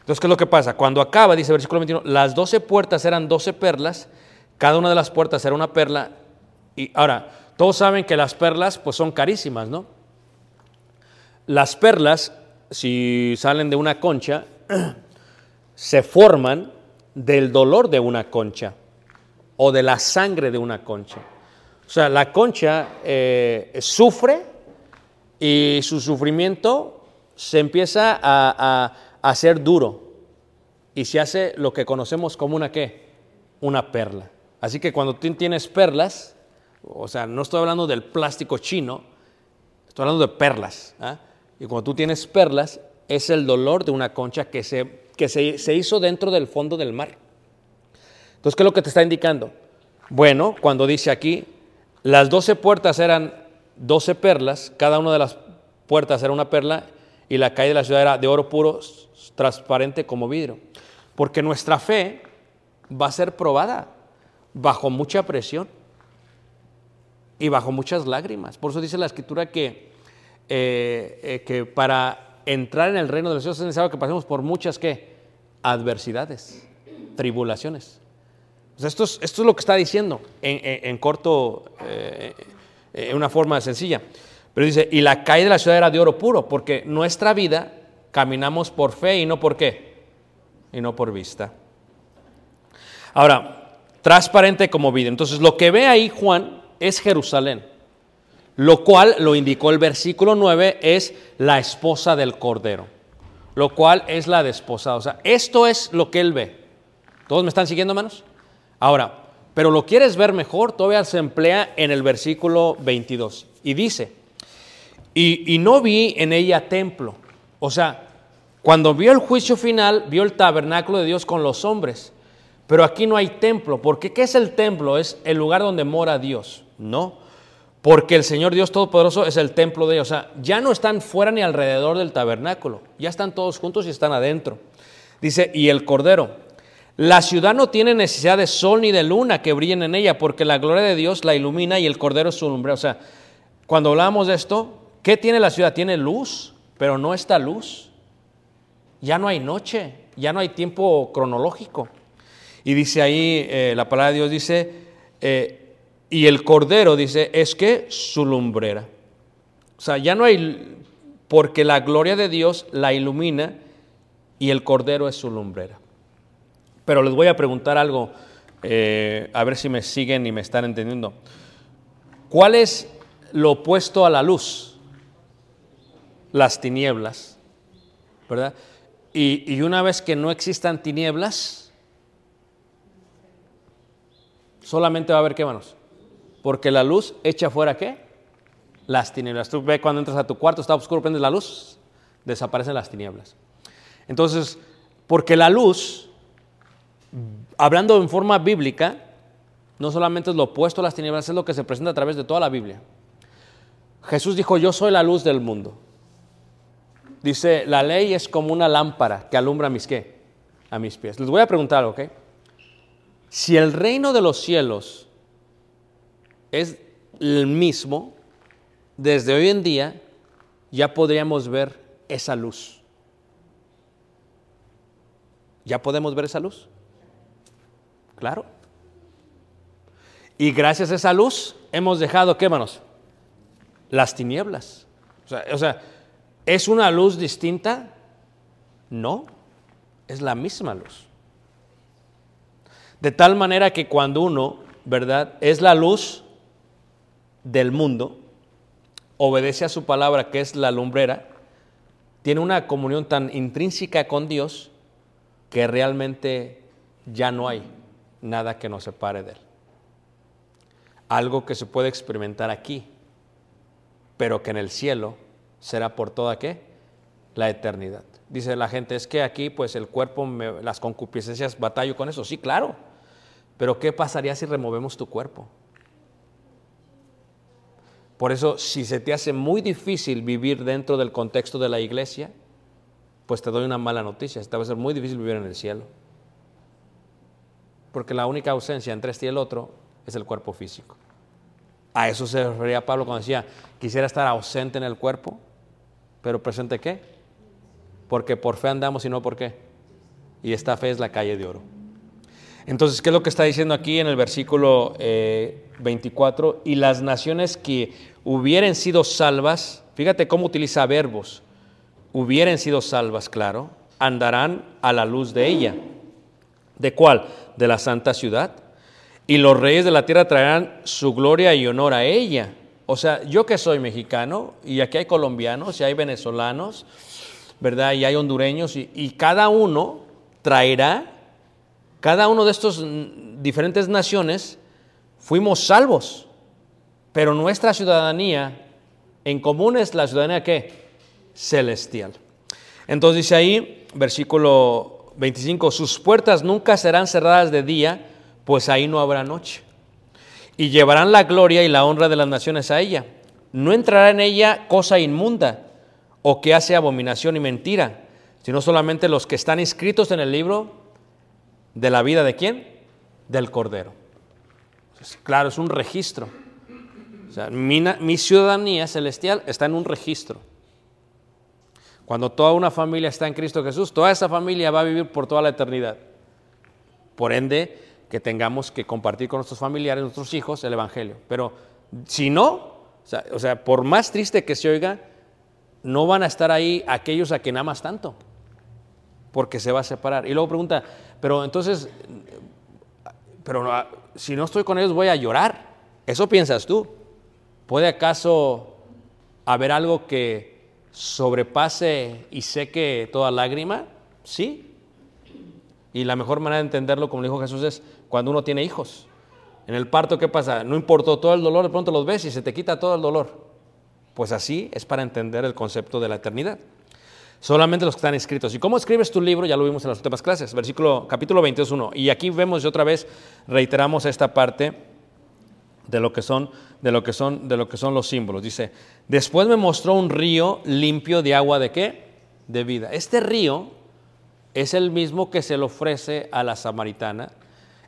Entonces, ¿qué es lo que pasa? Cuando acaba, dice versículo 21, las doce puertas eran doce perlas, cada una de las puertas era una perla, y ahora, todos saben que las perlas pues son carísimas, ¿no? Las perlas, si salen de una concha, <clears throat> se forman del dolor de una concha o de la sangre de una concha. O sea, la concha eh, sufre y su sufrimiento se empieza a, a- a hacer duro y se hace lo que conocemos como una qué, una perla. Así que cuando tú tienes perlas, o sea, no estoy hablando del plástico chino, estoy hablando de perlas. ¿ah? Y cuando tú tienes perlas, es el dolor de una concha que, se, que se, se hizo dentro del fondo del mar. Entonces, ¿qué es lo que te está indicando? Bueno, cuando dice aquí, las doce puertas eran doce perlas, cada una de las puertas era una perla, y la calle de la ciudad era de oro puro, transparente como vidrio. Porque nuestra fe va a ser probada bajo mucha presión y bajo muchas lágrimas. Por eso dice la escritura que, eh, eh, que para entrar en el reino de los cielos es necesario que pasemos por muchas ¿qué? adversidades, tribulaciones. Esto, es, esto es lo que está diciendo en, en- corto, eh, eh, en una forma sencilla. Pero dice, y la calle de la ciudad era de oro puro, porque nuestra vida caminamos por fe y no por qué, y no por vista. Ahora, transparente como vida. Entonces, lo que ve ahí Juan es Jerusalén, lo cual lo indicó el versículo 9, es la esposa del Cordero, lo cual es la desposada. O sea, esto es lo que él ve. ¿Todos me están siguiendo, hermanos? Ahora, pero lo quieres ver mejor, todavía se emplea en el versículo 22 y dice, y, y no vi en ella templo. O sea, cuando vio el juicio final, vio el tabernáculo de Dios con los hombres. Pero aquí no hay templo. ¿Por qué? ¿Qué es el templo? Es el lugar donde mora Dios. No. Porque el Señor Dios Todopoderoso es el templo de ellos. O sea, ya no están fuera ni alrededor del tabernáculo. Ya están todos juntos y están adentro. Dice, y el Cordero. La ciudad no tiene necesidad de sol ni de luna que brillen en ella, porque la gloria de Dios la ilumina y el Cordero es su lumbre. O sea, cuando hablamos de esto, ¿qué tiene la ciudad? Tiene luz, pero no está luz. Ya no hay noche, ya no hay tiempo cronológico. Y dice ahí, eh, la palabra de Dios dice, eh, y el Cordero dice, es que su lumbrera. O sea, ya no hay, porque la gloria de Dios la ilumina y el Cordero es su lumbrera. Pero les voy a preguntar algo eh, a ver si me siguen y me están entendiendo. ¿Cuál es lo opuesto a la luz? Las tinieblas, ¿verdad? Y, y una vez que no existan tinieblas, solamente va a haber qué manos. Porque la luz echa fuera qué? Las tinieblas. Tú ves cuando entras a tu cuarto, está oscuro, prendes la luz, desaparecen las tinieblas. Entonces, porque la luz, hablando en forma bíblica, no solamente es lo opuesto a las tinieblas, es lo que se presenta a través de toda la Biblia. Jesús dijo, yo soy la luz del mundo. Dice, la ley es como una lámpara que alumbra a mis qué? A mis pies. Les voy a preguntar ¿ok? Si el reino de los cielos es el mismo, desde hoy en día ya podríamos ver esa luz. ¿Ya podemos ver esa luz? Claro. Y gracias a esa luz hemos dejado, ¿qué manos? Las tinieblas. O sea, o sea, ¿es una luz distinta? No, es la misma luz. De tal manera que cuando uno, ¿verdad? Es la luz del mundo, obedece a su palabra que es la lumbrera, tiene una comunión tan intrínseca con Dios que realmente ya no hay nada que nos separe de Él. Algo que se puede experimentar aquí, pero que en el cielo será por toda qué? La eternidad. Dice la gente, es que aquí pues el cuerpo, las concupiscencias, batallo con eso. Sí, claro. Pero ¿qué pasaría si removemos tu cuerpo? Por eso, si se te hace muy difícil vivir dentro del contexto de la iglesia, pues te doy una mala noticia. Te va a ser muy difícil vivir en el cielo. Porque la única ausencia entre este y el otro es el cuerpo físico. A eso se refería Pablo cuando decía, quisiera estar ausente en el cuerpo, pero presente qué? Porque por fe andamos y no por qué. Y esta fe es la calle de oro. Entonces, ¿qué es lo que está diciendo aquí en el versículo eh, 24? Y las naciones que hubieran sido salvas, fíjate cómo utiliza verbos, hubieran sido salvas, claro, andarán a la luz de ella. ¿De cuál? De la santa ciudad. Y los reyes de la tierra traerán su gloria y honor a ella. O sea, yo que soy mexicano, y aquí hay colombianos, y hay venezolanos, ¿verdad? Y hay hondureños, y, cada uno traerá, cada uno de estos diferentes naciones, fuimos salvos. Pero nuestra ciudadanía en común es la ciudadanía qué? Celestial. Entonces dice ahí, versículo 25, sus puertas nunca serán cerradas de día, pues ahí no habrá noche. Y llevarán la gloria y la honra de las naciones a ella. No entrará en ella cosa inmunda o que hace abominación y mentira, sino solamente los que están inscritos en el libro de la vida de quién? Del Cordero. Claro, es un registro. O sea, mi ciudadanía celestial está en un registro. Cuando toda una familia está en Cristo Jesús, toda esa familia va a vivir por toda la eternidad. Por ende, que tengamos que compartir con nuestros familiares, nuestros hijos, el Evangelio. Pero si no, o sea, por más triste que se oiga, no van a estar ahí aquellos a quien amas tanto, porque se va a separar. Y luego pregunta, pero entonces, pero ah, si no estoy con ellos voy a llorar. Eso piensas tú. ¿Puede acaso haber algo que sobrepase y seque toda lágrima? Sí. Y la mejor manera de entenderlo, como dijo Jesús, es cuando uno tiene hijos. En el parto, ¿qué pasa? No importó todo el dolor, de pronto los ves y se te quita todo el dolor. Pues así es para entender el concepto de la eternidad. Solamente los que están escritos. ¿Y cómo escribes tu libro? Ya lo vimos en las últimas clases. Versículo, capítulo 22.1. Y aquí vemos y otra vez reiteramos esta parte de lo que son, de lo que son, de lo que son los símbolos. Dice, después me mostró un río limpio de agua de qué? De vida. Este río es el mismo que se le ofrece a la samaritana.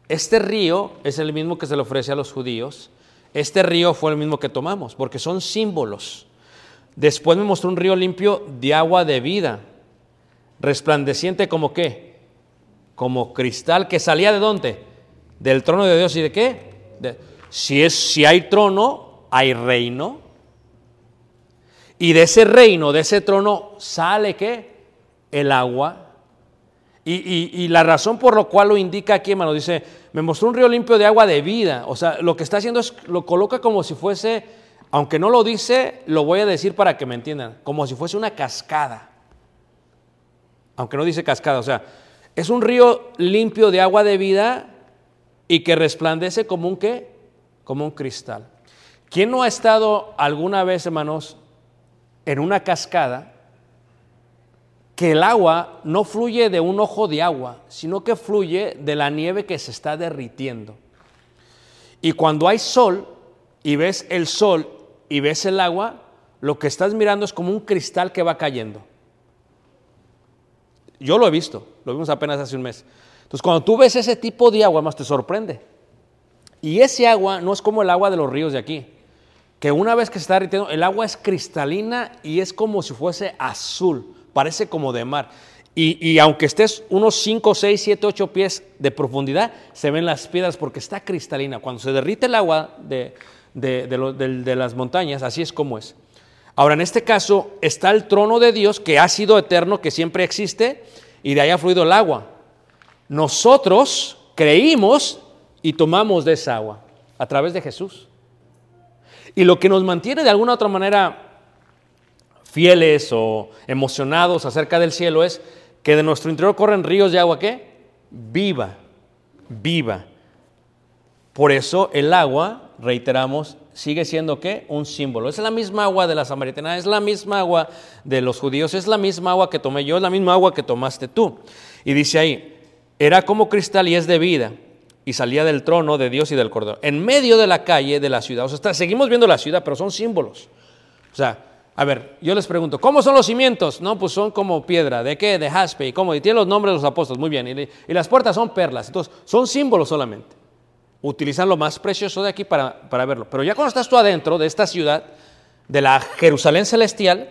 Este río es el mismo que se le ofrece a los judíos. Este río fue el mismo que tomamos, porque son símbolos. Después me mostró un río limpio de agua de vida, resplandeciente como qué? Como cristal que salía de dónde? Del trono de Dios y de qué? De- si, es, si hay trono, hay reino. Y de ese reino, de ese trono, sale qué? El agua. Y, y- y la razón por la cual lo indica aquí, hermano, dice, me mostró un río limpio de agua de vida. O sea, lo que está haciendo es, lo coloca como si fuese, aunque no lo dice, lo voy a decir para que me entiendan, como si fuese una cascada. Aunque no dice cascada, o sea, es un río limpio de agua de vida y que resplandece como un qué? Como un cristal. ¿Quién no ha estado alguna vez, hermanos, en una cascada que el agua no fluye de un ojo de agua, sino que fluye de la nieve que se está derritiendo? Y cuando hay sol y ves el sol y ves el agua, lo que estás mirando es como un cristal que va cayendo. Yo lo he visto, lo vimos apenas hace un mes. Entonces, cuando tú ves ese tipo de agua, más te sorprende. Y ese agua no es como el agua de los ríos de aquí, que una vez que se está derritiendo, el agua es cristalina y es como si fuese azul, parece como de mar. Y, y aunque estés unos 5, 6, 7, 8 pies de profundidad, se ven las piedras porque está cristalina. Cuando se derrite el agua de, de- de de las montañas, así es como es. Ahora, en este caso está el trono de Dios que ha sido eterno, que siempre existe, y de ahí ha fluido el agua. Nosotros creímos y tomamos de esa agua a través de Jesús. Y lo que nos mantiene de alguna otra manera fieles o emocionados acerca del cielo es que de nuestro interior corren ríos de agua ¿qué? Viva, viva. Por eso el agua, reiteramos, sigue siendo qué? Un símbolo. Es la misma agua de la samaritana, es la misma agua de los judíos, es la misma agua que tomé yo, es la misma agua que tomaste tú. Y dice ahí, era como cristal y es de vida. Y salía del trono de Dios y del Cordero. En medio de la calle de la ciudad. O sea, seguimos viendo la ciudad, pero son símbolos. O sea, a ver, yo les pregunto, ¿cómo son los cimientos? No, pues son como piedra. ¿De qué? De jaspe. ¿Y cómo? Y tiene los nombres de los apóstoles. Muy bien. Y, y las puertas son perlas. Entonces, son símbolos solamente. Utilizan lo más precioso de aquí para, para verlo. Pero ya cuando estás tú adentro de esta ciudad, de la Jerusalén celestial,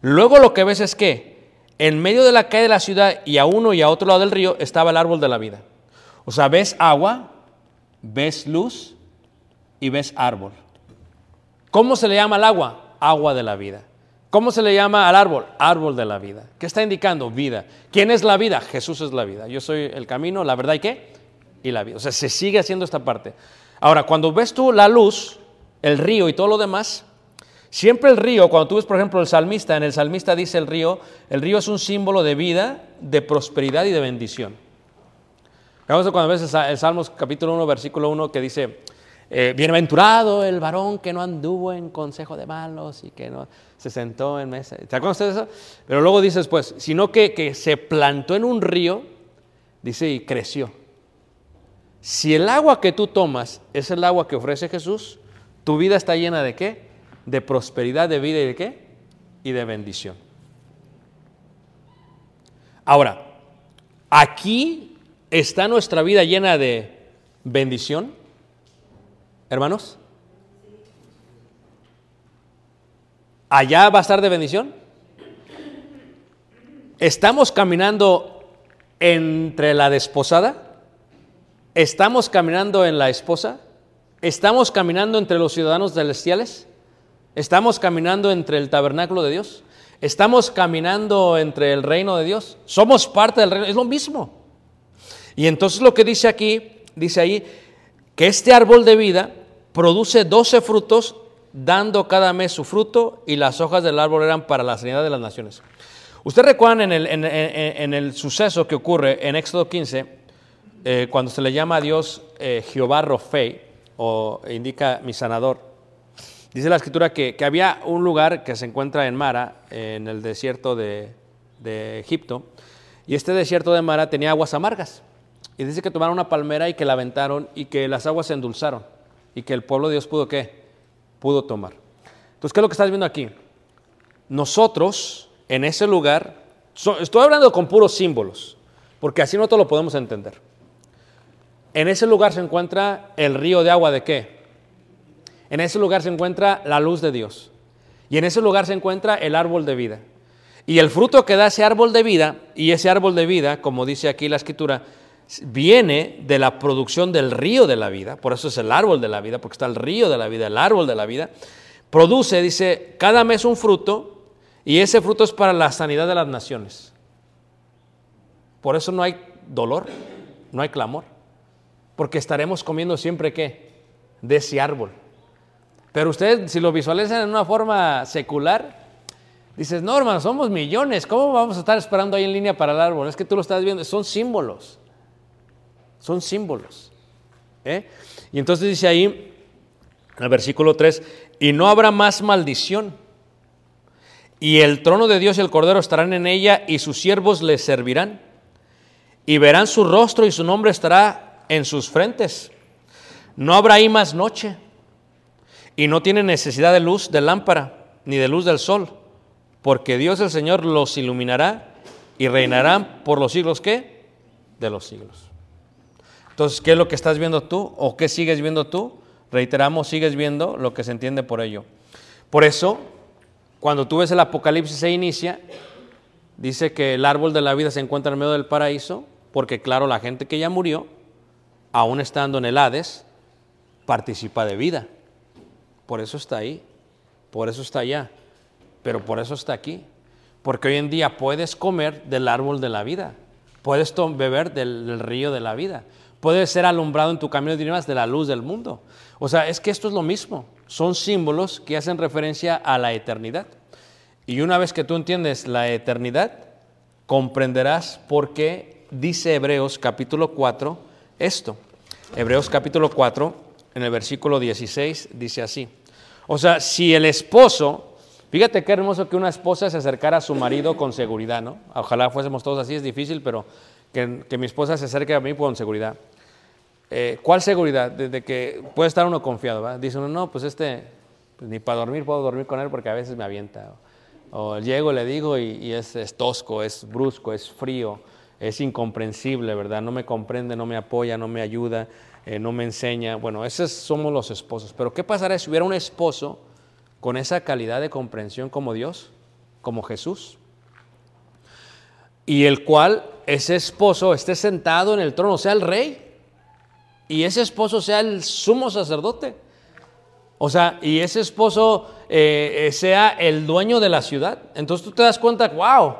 luego lo que ves es que en medio de la calle de la ciudad y a uno y a otro lado del río estaba el árbol de la vida. O sea, ves agua, ves luz y ves árbol. ¿Cómo se le llama al agua? Agua de la vida. ¿Cómo se le llama al árbol? Árbol de la vida. ¿Qué está indicando? Vida. ¿Quién es la vida? Jesús es la vida. Yo soy el camino, la verdad y qué? Y la vida. O sea, se sigue haciendo esta parte. Ahora, cuando ves tú la luz, el río y todo lo demás, siempre el río, cuando tú ves, por ejemplo, el salmista, en el salmista dice el río, el río es un símbolo de vida, de prosperidad y de bendición. Cuando ves el Sa- el Salmos capítulo 1, versículo 1, que dice, eh, bienaventurado el varón que no anduvo en consejo de malos y que no se sentó en mesa. ¿Te acuerdas de eso? Pero luego dice después, sino que, que se plantó en un río, dice, y creció. Si el agua que tú tomas es el agua que ofrece Jesús, tu vida está llena de qué? De prosperidad, de vida y de qué? Y de bendición. Ahora, aquí está nuestra vida llena de bendición, hermanos. ¿Allá va a estar de bendición? ¿Estamos caminando entre la desposada? ¿Estamos caminando en la esposa? ¿Estamos caminando entre los ciudadanos celestiales? ¿Estamos caminando entre el tabernáculo de Dios? ¿Estamos caminando entre el reino de Dios? Somos parte del reino, es lo mismo. Y entonces lo que dice aquí, dice ahí, que este árbol de vida produce 12 frutos, dando cada mes su fruto, y las hojas del árbol eran para la sanidad de las naciones. Ustedes recuerdan en el, en el suceso que ocurre en Éxodo 15, eh, cuando se le llama a Dios eh, Jehová Rofei, o indica mi sanador, dice la escritura que, que había un lugar que se encuentra en Mara, en el desierto de, de Egipto, y este desierto de Mara tenía aguas amargas. Y dice que tomaron una palmera y que la aventaron y que las aguas se endulzaron y que el pueblo de Dios pudo qué? Pudo tomar. Entonces, ¿qué es lo que estás viendo aquí? Nosotros, en ese lugar, estoy hablando con puros símbolos, porque así no todo lo podemos entender. En ese lugar se encuentra el río de agua de qué? En ese lugar se encuentra la luz de Dios. Y en ese lugar se encuentra el árbol de vida. Y el fruto que da ese árbol de vida, y ese árbol de vida, como dice aquí la escritura, viene de la producción del río de la vida, por eso es el árbol de la vida, porque está el río de la vida, el árbol de la vida, produce, dice, cada mes un fruto, y ese fruto es para la sanidad de las naciones. Por eso no hay dolor, no hay clamor. Porque estaremos comiendo siempre qué? De ese árbol. Pero ustedes, si lo visualizan en una forma secular, dices, no, hermano, somos millones. ¿Cómo vamos a estar esperando ahí en línea para el árbol? Es que tú lo estás viendo. Son símbolos. Son símbolos. ¿eh? Y entonces dice ahí, en el versículo 3, y no habrá más maldición. Y el trono de Dios y el Cordero estarán en ella y sus siervos le servirán. Y verán su rostro y su nombre estará en sus frentes. No habrá ahí más noche. Y no tienen necesidad de luz de lámpara ni de luz del sol. Porque Dios el Señor los iluminará y reinarán por los siglos ¿qué? De los siglos. Entonces, ¿qué es lo que estás viendo tú o qué sigues viendo tú? Reiteramos, sigues viendo lo que se entiende por ello. Por eso, cuando tú ves el Apocalipsis se inicia, dice que el árbol de la vida se encuentra en medio del paraíso, porque claro, la gente que ya murió, aún estando en el Hades, participa de vida. Por eso está ahí, por eso está allá, pero por eso está aquí. Porque hoy en día puedes comer del árbol de la vida, puedes beber del, del río de la vida, puedes ser alumbrado en tu camino de de la luz del mundo. O sea, es que esto es lo mismo, son símbolos que hacen referencia a la eternidad. Y una vez que tú entiendes la eternidad, comprenderás por qué dice Hebreos capítulo 4 esto. Hebreos capítulo 4, en el versículo 16, dice así. O sea, si el esposo, fíjate qué hermoso que una esposa se acercara a su marido con seguridad, ¿no? Ojalá fuésemos todos así, es difícil, pero que, que mi esposa se acerque a mí con seguridad. Eh, ¿Cuál seguridad? Desde que puede estar uno confiado, ¿va? Dice uno, no, pues este, pues ni para dormir puedo dormir con él porque a veces me avienta. O, llego, le digo y, es, es, tosco, es brusco, es frío, es incomprensible, ¿verdad? No me comprende, no me apoya, no me ayuda, eh, no me enseña. Bueno, esos somos los esposos. Pero ¿qué pasaría si hubiera un esposo con esa calidad de comprensión como Dios, como Jesús? Y el cual ese esposo esté sentado en el trono, sea el rey y ese esposo sea el sumo sacerdote. O sea, y ese esposo eh, eh, sea el dueño de la ciudad. Entonces tú te das cuenta, wow.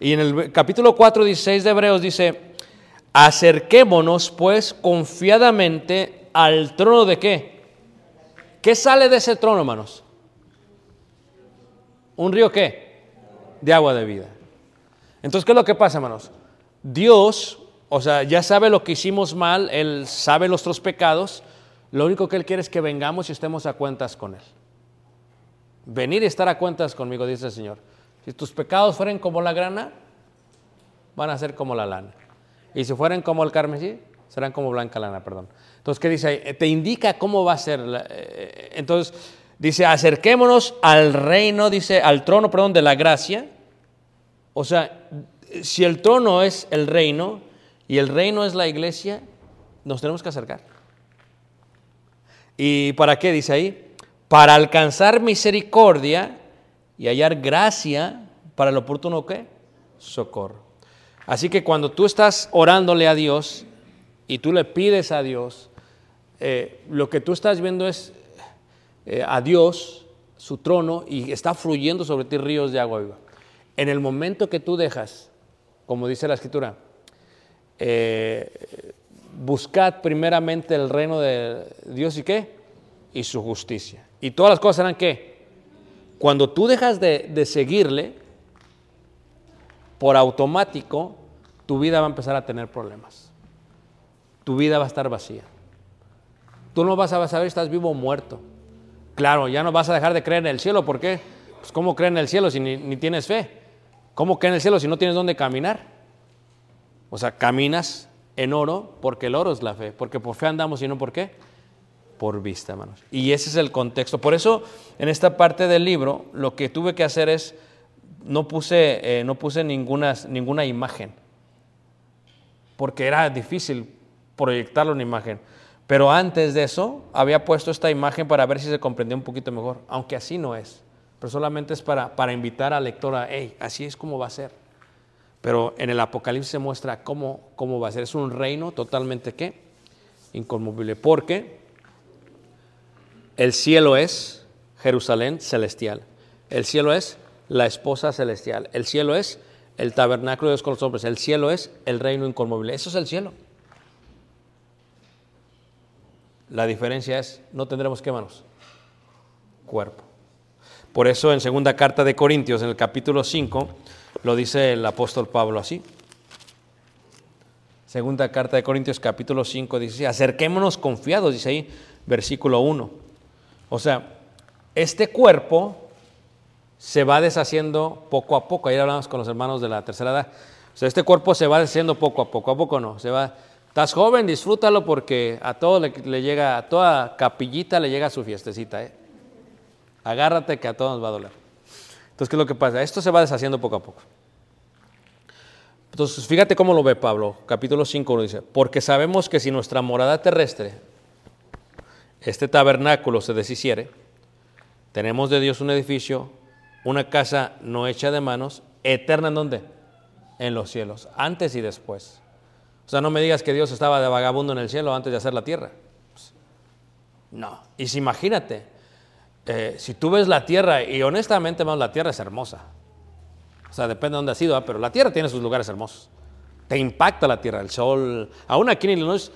Y en el capítulo 4, 16 de Hebreos dice, acerquémonos pues confiadamente al trono de qué? ¿Qué sale de ese trono, hermanos? ¿Un río qué? De agua de vida. Entonces, ¿qué es lo que pasa, hermanos? Dios o sea, ya sabe lo que hicimos mal, Él sabe nuestros pecados. Lo único que Él quiere es que vengamos y estemos a cuentas con Él. Venir y estar a cuentas conmigo, dice el Señor. Si tus pecados fueren como la grana, van a ser como la lana. Y si fueren como el carmesí, serán como blanca lana, perdón. Entonces, ¿qué dice ahí? Te indica cómo va a ser. Eh, entonces, dice, acerquémonos al reino, dice, al trono, perdón, de la gracia. O sea, si el trono es el reino, y el reino es la iglesia, nos tenemos que acercar. ¿Y para qué dice ahí? Para alcanzar misericordia y hallar gracia para el oportuno qué? Socorro. Así que cuando tú estás orándole a Dios y tú le pides a Dios, eh, lo que tú estás viendo es eh, a Dios, su trono, y está fluyendo sobre ti ríos de agua viva. En el momento que tú dejas, como dice la escritura, eh, buscad primeramente el reino de Dios y qué? Y su justicia. Y todas las cosas serán qué? Cuando tú dejas de, de seguirle, por automático, tu vida va a empezar a tener problemas. Tu vida va a estar vacía. Tú no vas a saber si estás vivo o muerto. Claro, ya no vas a dejar de creer en el cielo. ¿Por qué? Pues ¿cómo creer en el cielo si ni, tienes fe? ¿Cómo creer en el cielo si no tienes dónde caminar? O sea, caminas en oro porque el oro es la fe, porque por fe andamos y no por qué, por vista, hermanos. Y ese es el contexto. Por eso, en esta parte del libro, lo que tuve que hacer es, no puse, eh, no puse ninguna, ninguna imagen, porque era difícil proyectarlo en imagen. Pero antes de eso, había puesto esta imagen para ver si se comprendía un poquito mejor, aunque así no es. Pero solamente es para, para invitar al lector a, hey, así es como va a ser. Pero en el Apocalipsis se muestra cómo, cómo va a ser. Es un reino totalmente qué? Inconmovible. Porque el cielo es Jerusalén celestial. El cielo es la esposa celestial. El cielo es el tabernáculo de Dios con los hombres. El cielo es el reino inconmovible. Eso es el cielo. La diferencia es, no tendremos qué manos, cuerpo. Por eso en segunda carta de Corintios, en el capítulo 5, lo dice el apóstol Pablo así. Segunda carta de Corintios, capítulo 5, dice, acerquémonos confiados, dice ahí, versículo 1. O sea, este cuerpo se va deshaciendo poco a poco. Ayer hablamos con los hermanos de la tercera edad. O sea, este cuerpo se va deshaciendo poco a poco. ¿A poco no? Se va. Estás joven, disfrútalo porque a todo le, le llega, a toda capillita le llega su fiestecita. ¿eh? Agárrate que a todos nos va a doler. Entonces, ¿qué es lo que pasa? Esto se va deshaciendo poco a poco. Entonces, fíjate cómo lo ve Pablo. Capítulo 5 lo dice, porque sabemos que si nuestra morada terrestre, este tabernáculo se deshiciere, tenemos de Dios un edificio, una casa no hecha de manos, eterna en dónde? En los cielos, antes y después. O sea, no me digas que Dios estaba de vagabundo en el cielo antes de hacer la tierra. No. Y si imagínate, eh, si tú ves la tierra, y honestamente, la tierra es hermosa. O sea, depende de dónde has ido, ¿eh? pero la tierra tiene sus lugares hermosos. Te impacta la tierra, el sol. Aún aquí en Illinois,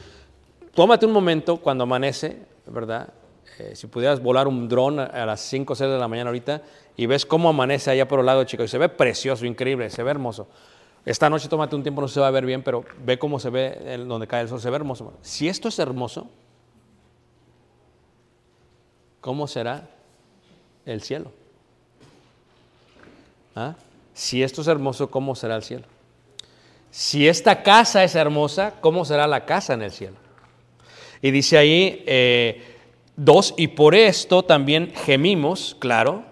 tómate un momento cuando amanece, ¿verdad? Eh, si pudieras volar un dron a las 5 o 6 de la mañana ahorita y ves cómo amanece allá por el lado chico y se ve precioso, increíble, se ve hermoso. Esta noche tómate un tiempo, no se va a ver bien, pero ve cómo se ve donde cae el sol, se ve hermoso. Si esto es hermoso, ¿cómo será el cielo? ¿Ah? Si esto es hermoso, ¿cómo será el cielo? Si esta casa es hermosa, ¿cómo será la casa en el cielo? Y dice ahí, eh, dos, y por esto también gemimos, claro.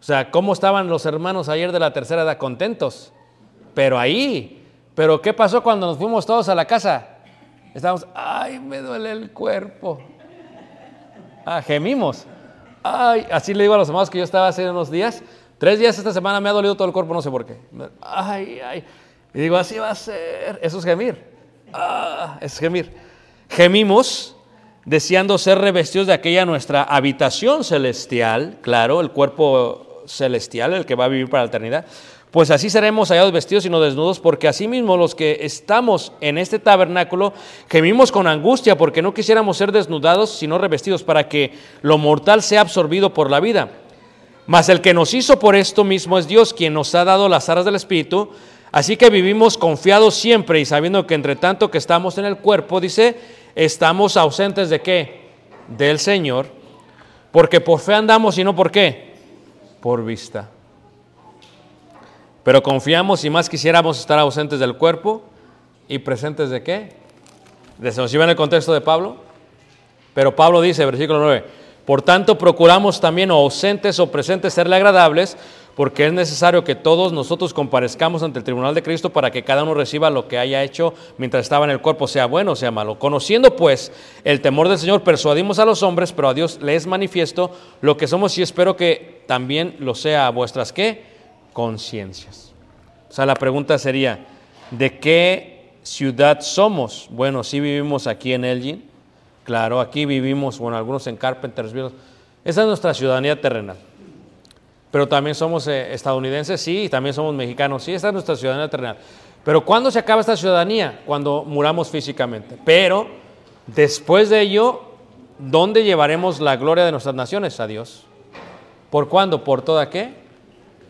O sea, ¿cómo estaban los hermanos ayer de la tercera edad? Contentos. Pero ahí, pero ¿qué pasó cuando nos fuimos todos a la casa? Estábamos, ay, me duele el cuerpo. Ah, gemimos. Ay, así le digo a los hermanos que yo estaba hace unos días. Tres días esta semana me ha dolido todo el cuerpo, no sé por qué. Ay, ay. Y digo, así va a ser. Eso es gemir. Ah, es gemir. Gemimos deseando ser revestidos de aquella nuestra habitación celestial, claro, el cuerpo celestial, el que va a vivir para la eternidad. Pues así seremos hallados vestidos y no desnudos, porque asimismo los que estamos en este tabernáculo gemimos con angustia, porque no quisiéramos ser desnudados, sino revestidos, para que lo mortal sea absorbido por la vida. Mas el que nos hizo por esto mismo es Dios, quien nos ha dado las aras del Espíritu. Así que vivimos confiados siempre y sabiendo que entre tanto que estamos en el cuerpo, dice, estamos ausentes de qué? Del Señor. Porque por fe andamos y no por qué? Por vista. Pero confiamos y más quisiéramos estar ausentes del cuerpo y presentes de qué? De ¿Se en el contexto de Pablo? Pero Pablo dice, versículo 9, por tanto procuramos también ausentes o presentes serle agradables, porque es necesario que todos nosotros comparezcamos ante el tribunal de Cristo para que cada uno reciba lo que haya hecho mientras estaba en el cuerpo, sea bueno o sea malo. Conociendo pues el temor del Señor, persuadimos a los hombres, pero a Dios le es manifiesto lo que somos y espero que también lo sea a vuestras qué? Conciencias. O sea, la pregunta sería, ¿de qué ciudad somos? Bueno, sí vivimos aquí en Elgin, claro, aquí vivimos, bueno, algunos en Carpentersville. Esa es nuestra ciudadanía terrenal. Pero también somos eh, estadounidenses, sí, y también somos mexicanos, sí, esta es nuestra ciudadanía terrenal. Pero ¿cuándo se acaba esta ciudadanía? Cuando muramos físicamente. Pero después de ello, ¿dónde llevaremos la gloria de nuestras naciones? A Dios. ¿Por cuándo? ¿Por toda qué?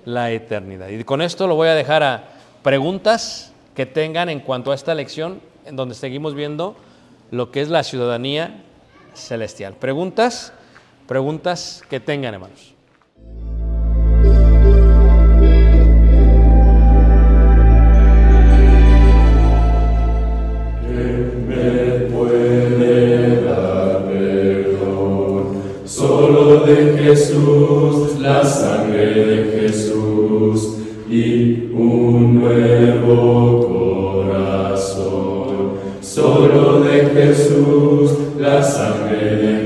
La eternidad. Y con esto lo voy a dejar a preguntas que tengan en cuanto a esta lección, en donde seguimos viendo lo que es la ciudadanía celestial. Preguntas, preguntas que tengan, hermanos. Jesús, la nuevo corazón. Solo de Jesús, la sangre de